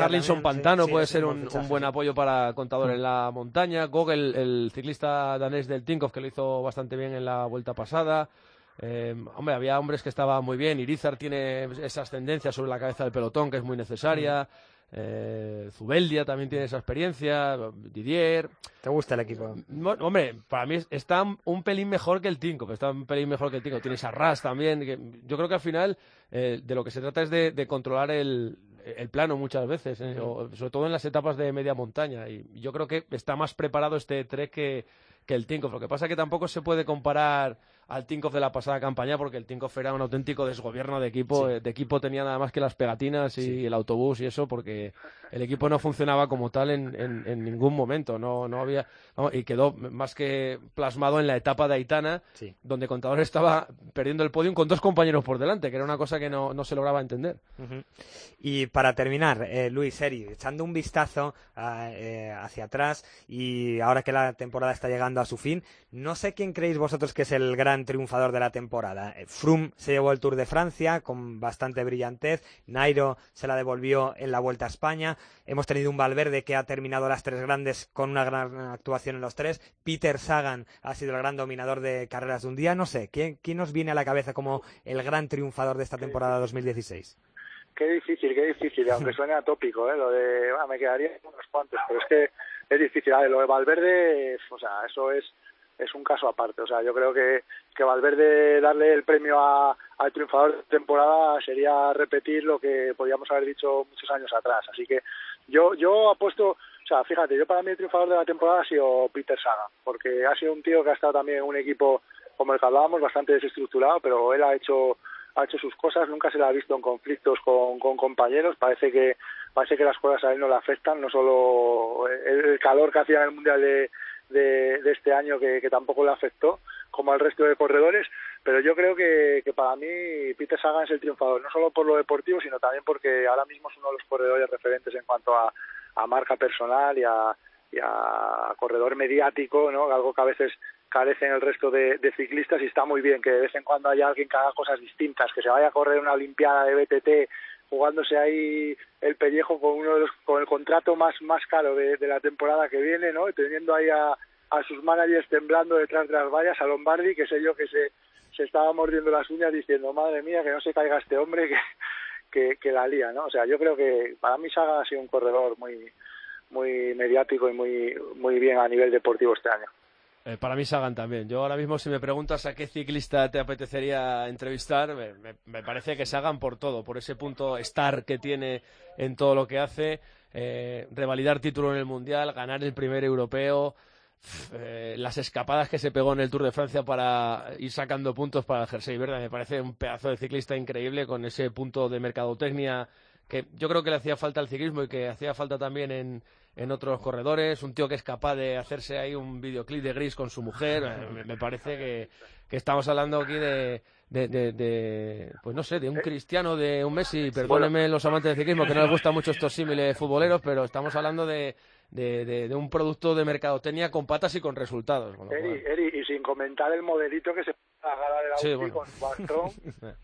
Harlinson Pantano puede ser un, buen apoyo para Contador en la montaña. Gogel, el ciclista danés del Tinkoff, que lo hizo bastante bien en la vuelta pasada. Eh, hombre, había hombres que estaban muy bien. Irizar tiene esa ascendencia sobre la cabeza del pelotón que es muy necesaria. Eh, Zubeldia también tiene esa experiencia, Didier. ¿Te gusta el equipo? hombre, para mí está un pelín mejor que el Tinko, está un pelín mejor que el Tinko. Tienes a Ras también. yo creo que al final eh, de lo que se trata es de, controlar el, plano muchas veces, eh, sobre todo en las etapas de media montaña. Y yo creo que está más preparado este Trek que, que el Tinkoff. Lo que pasa es que tampoco se puede comparar al Tinkoff de la pasada campaña porque el Tinkoff era un auténtico desgobierno de equipo. De equipo tenía nada más que las pegatinas y el autobús y eso porque el equipo no funcionaba como tal en, en, ningún momento. No, no había y quedó más que plasmado en la etapa de Aitana donde Contador estaba perdiendo el podium con dos compañeros por delante, que era una cosa que no, no se lograba entender. Y para terminar, eh, Luis Eri, echando un vistazo ah, eh, hacia atrás y ahora que la temporada está llegando a su fin, no sé quién creéis vosotros que es el gran triunfador de la temporada. Eh, Froome se llevó el Tour de Francia con bastante brillantez, Nairo se la devolvió en la Vuelta a España, hemos tenido un Valverde que ha terminado las tres grandes con una gran actuación en los tres, Peter Sagan ha sido el gran dominador de carreras de un día, no sé, ¿quién, quién nos viene a la cabeza como el gran triunfador de esta temporada 2016? Qué difícil, qué difícil, aunque suene atópico, ¿eh? lo de, me quedaría unos cuantos, pero es que es difícil, lo de Valverde, o sea, eso es es un caso aparte. O sea, yo creo que, que Valverde darle el premio a, al triunfador de temporada sería repetir lo que podíamos haber dicho muchos años atrás. Así que yo, yo apuesto, o sea, fíjate, yo para mí el triunfador de la temporada ha sido Peter Saga, porque ha sido un tío que ha estado también en un equipo, como el que hablábamos, bastante desestructurado, pero él ha hecho ha hecho sus cosas, nunca se le ha visto en conflictos con, con compañeros, parece que parece que las cosas a él no le afectan, no solo el calor que hacía en el Mundial de, de, este año que, tampoco le afectó, como al resto de corredores, pero yo creo que, para mí Peter Sagan es el triunfador, no solo por lo deportivo, sino también porque ahora mismo es uno de los corredores referentes en cuanto a, marca personal y a, corredor mediático, ¿no? algo que a veces carece en el resto de, ciclistas y está muy bien que de vez en cuando haya alguien que haga cosas distintas, que se vaya a correr una Olimpiada de BTT jugándose ahí el pellejo con uno de los, con el contrato más más caro de, la temporada que viene, ¿no? teniendo ahí a, a sus managers temblando detrás de las vallas, a Lombardi, que sé yo que se, se estaba mordiendo las uñas diciendo, madre mía, que no se caiga este hombre que, que, la lía, ¿no? O sea, yo creo que para mí Saga ha sido un corredor muy muy mediático y muy muy bien a nivel deportivo este año. Eh, para mí Sagan también. Yo ahora mismo si me preguntas a qué ciclista te apetecería entrevistar, me, parece que Sagan por todo, por ese punto star que tiene en todo lo que hace, eh, revalidar título en el Mundial, ganar el primer europeo, eh, las escapadas que se pegó en el Tour de Francia para ir sacando puntos para el jersey verde, me parece un pedazo de ciclista increíble con ese punto de mercadotecnia que yo creo que le hacía falta al ciclismo y que hacía falta también en en otros corredores, un tío que es capaz de hacerse ahí un videoclip de gris con su mujer, eh, me, parece que, que, estamos hablando aquí de, de, de, pues no sé, de un cristiano, de un Messi, perdónenme los amantes del ciclismo que no les gustan mucho estos símiles futboleros, pero estamos hablando de, de, de, un producto de mercadotecnia con patas y con resultados. Eri, y sin comentar el modelito que se agarra de la sí, con su bastón,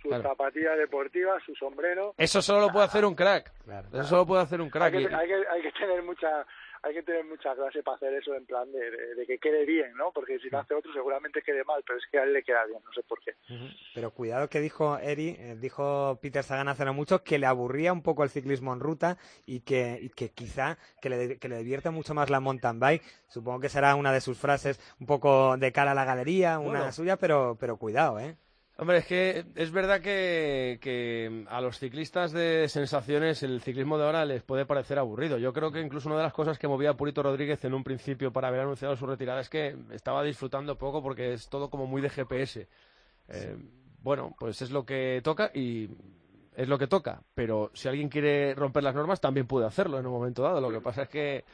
sus zapatillas deportivas, su sombrero. Eso solo lo puede hacer un crack. Eso solo puede hacer un crack. Hay que, hay que, hay que tener mucha hay que tener mucha clase para hacer eso en plan de, de, que quede bien, ¿no? Porque si lo hace otro seguramente quede mal, pero es que a él le queda bien, no sé por qué. Pero cuidado que dijo Eri, eh, dijo Peter Sagan hace no mucho que le aburría un poco el ciclismo en ruta y que, y que quizá que le, que le divierte mucho más la mountain bike. Supongo que será una de sus frases un poco de cara a la galería, una suya, pero, pero cuidado, ¿eh? Hombre, es que es verdad que, a los ciclistas de sensaciones el ciclismo de ahora les puede parecer aburrido. Yo creo que incluso una de las cosas que movía a Purito Rodríguez en un principio para haber anunciado su retirada es que estaba disfrutando poco porque es todo como muy de GPS. Eh, bueno, pues es lo que toca y es lo que toca. Pero si alguien quiere romper las normas también puede hacerlo en un momento dado. Lo que pasa es que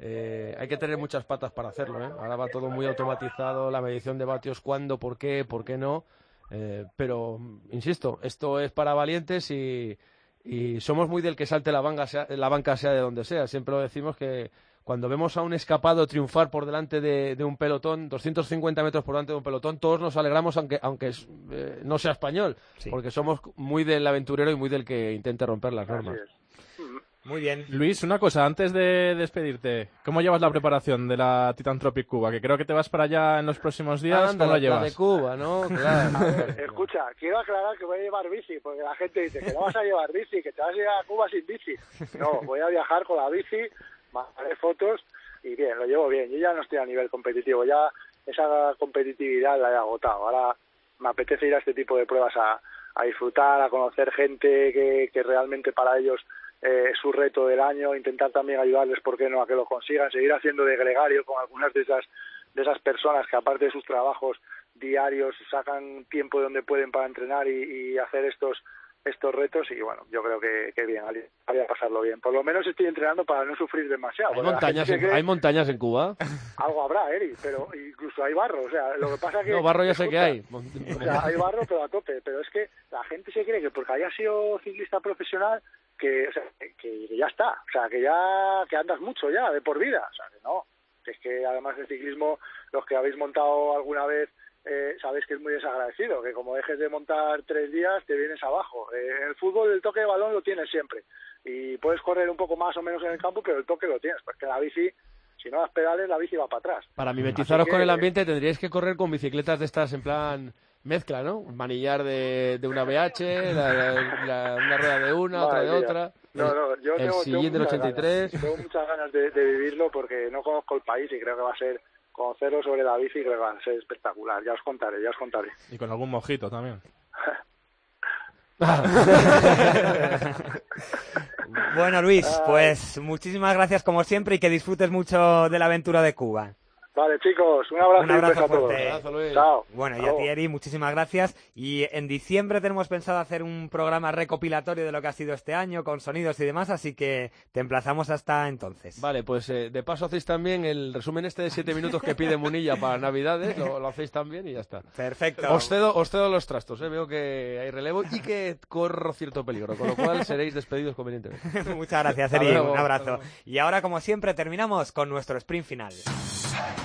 eh, hay que tener muchas patas para hacerlo. ¿eh? Ahora va todo muy automatizado, la medición de vatios, cuándo, por qué, por qué no. Eh, pero, insisto, esto es para valientes y, somos muy del que salte la banca, sea, la banca sea de donde sea. Siempre lo decimos que cuando vemos a un escapado triunfar por delante de, un pelotón, 250 metros por delante de un pelotón, todos nos alegramos aunque, aunque eh, no sea español, porque somos muy del aventurero y muy del que intenta romper las normas. Muy bien. Luis, una cosa, antes de despedirte, ¿cómo llevas la preparación de la Titan Tropic Cuba? Que creo que te vas para allá en los próximos días. ¿Cómo la, llevas? de Cuba, ¿no? Claro. escucha, quiero aclarar que voy a llevar bici, porque la gente dice que no vas a llevar bici, que te vas a ir a Cuba sin bici. No, voy a viajar con la bici, mandaré fotos y bien, lo llevo bien. Yo ya no estoy a nivel competitivo, ya esa competitividad la he agotado. Ahora me apetece ir a este tipo de pruebas a, a disfrutar, a conocer gente que, que realmente para ellos eh, su reto del año, intentar también ayudarles, ¿por qué no?, a que lo consigan, seguir haciendo de gregario con algunas de esas, de esas personas que aparte de sus trabajos diarios sacan tiempo de donde pueden para entrenar y, hacer estos estos retos y bueno, yo creo que, que bien, a pasarlo bien. Por lo menos estoy entrenando para no sufrir demasiado. ¿Hay, montañas en, ¿hay montañas en Cuba? Algo habrá, Eri, pero incluso hay barro. O sea, lo que pasa que... No, barro ya sé que hay. O sea, hay barro, pero a tope. Pero es que la gente se cree que porque haya sido ciclista profesional que, o sea, que, ya está, o sea, que ya que andas mucho ya de por vida, o sea, que no, que es que además del ciclismo, los que habéis montado alguna vez, eh, sabéis que es muy desagradecido, que como dejes de montar tres días te vienes abajo. Eh, en el fútbol el toque de balón lo tienes siempre y puedes correr un poco más o menos en el campo, pero el toque lo tienes, porque la bici si no das pedales, la bici va para atrás. Para mimetizaros con el ambiente tendríais que correr con bicicletas de estas en plan mezcla, ¿no? Un manillar de, de una BH, la, una rueda de una, otra de otra. No, no, yo el tengo, del 83. tengo muchas ganas de, vivirlo porque no conozco el país y creo que va a ser conocerlo sobre la bici creo que va a ser espectacular. Ya os contaré, ya os contaré. Y con algún mojito también. bueno, Luis, pues muchísimas gracias como siempre y que disfrutes mucho de la aventura de Cuba. Vale, chicos, un abrazo, un abrazo a todos. Chao. Bueno, y a ti, muchísimas gracias. Y en diciembre tenemos pensado hacer un programa recopilatorio de lo que ha sido este año, con sonidos y demás, así que te emplazamos hasta entonces. Vale, pues eh, de paso hacéis también el resumen este de siete minutos que pide Munilla para Navidades, lo, hacéis también y ya está. Perfecto. Os cedo, os cedo los trastos, eh. veo que hay relevo y que corro cierto peligro, con lo cual seréis despedidos convenientemente. Muchas gracias, Eri, un abrazo. Y ahora, como siempre, terminamos con nuestro sprint final.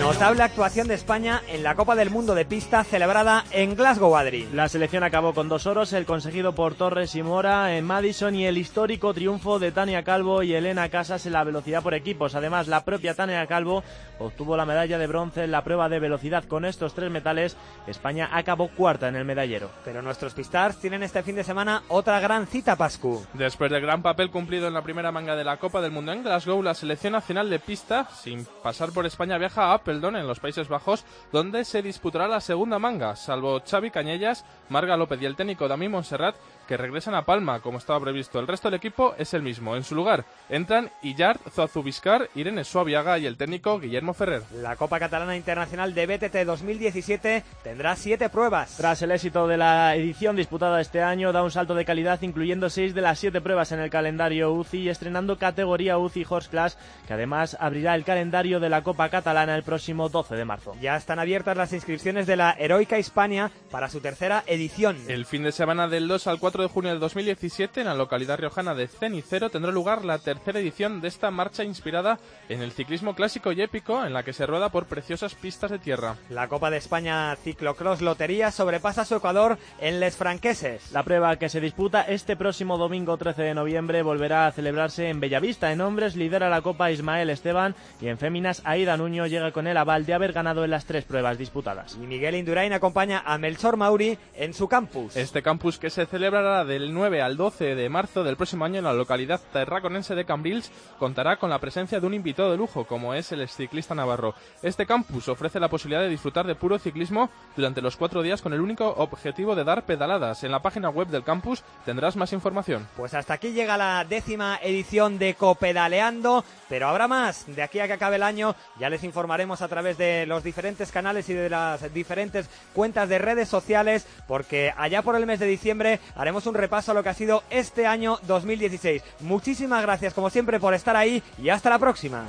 Notable actuación de España en la Copa del Mundo de Pista celebrada en Glasgow, Adri. La selección acabó con dos oros, el conseguido por Torres y Mora en Madison y el histórico triunfo de Tania Calvo y Elena Casas en la velocidad por equipos. Además, la propia Tania Calvo obtuvo la medalla de bronce en la prueba de velocidad. Con estos tres metales, España acabó cuarta en el medallero. Pero nuestros Pistars tienen este fin de semana otra gran cita, Pascu. Después del gran papel cumplido en la primera manga de la Copa del Mundo en Glasgow, la selección nacional de pista, sin pasar por España, viaja a Apeldoorn en los Países Bajos, donde se disputará la segunda manga, salvo Xavi Cañellas, Marga López y el técnico Dami Monserrat, que regresan a Palma, como estaba previsto. El resto del equipo es el mismo. En su lugar entran Illard, Zoazubiscar, Irene Suaviaga y el técnico Guillermo Ferrer. La Copa Catalana Internacional de BTT 2017 tendrá siete pruebas. Tras el éxito de la edición disputada este año, da un salto de calidad incluyendo seis de las siete pruebas en el calendario UCI y estrenando categoría UCI Horse Class, que además abrirá el calendario de la Copa Catalana el próximo 12 de marzo. Ya están abiertas las inscripciones de la Heroica Hispania para su tercera edición. El fin de semana del 2 al 4 4 de junio de 2017, en la localidad riojana de Cenicero, tendrá lugar la tercera edición de esta marcha inspirada en el ciclismo clásico y épico, en la que se rueda por preciosas pistas de tierra. La Copa de España Ciclocross Lotería sobrepasa su Ecuador en Les Franqueses. La prueba que se disputa este próximo domingo 13 de noviembre volverá a celebrarse en Bellavista. En hombres lidera la Copa Ismael Esteban y en féminas Aida Nuño llega con el aval de haber ganado en las tres pruebas disputadas. Y Miguel Indurain acompaña a Melchor Mauri en su campus. Este campus que se del 9 al 12 de marzo del próximo año en la localidad terraconense de Cambrils contará con la presencia de un invitado de lujo como es el ciclista navarro. Este campus ofrece la posibilidad de disfrutar de puro ciclismo durante los cuatro días con el único objetivo de dar pedaladas. En la página web del campus tendrás más información. Pues hasta aquí llega la décima edición de Copedaleando, pero habrá más. De aquí a que acabe el año ya les informaremos a través de los diferentes canales y de las diferentes cuentas de redes sociales, porque allá por el mes de diciembre un repaso a lo que ha sido este año 2016. Muchísimas gracias como siempre por estar ahí y hasta la próxima.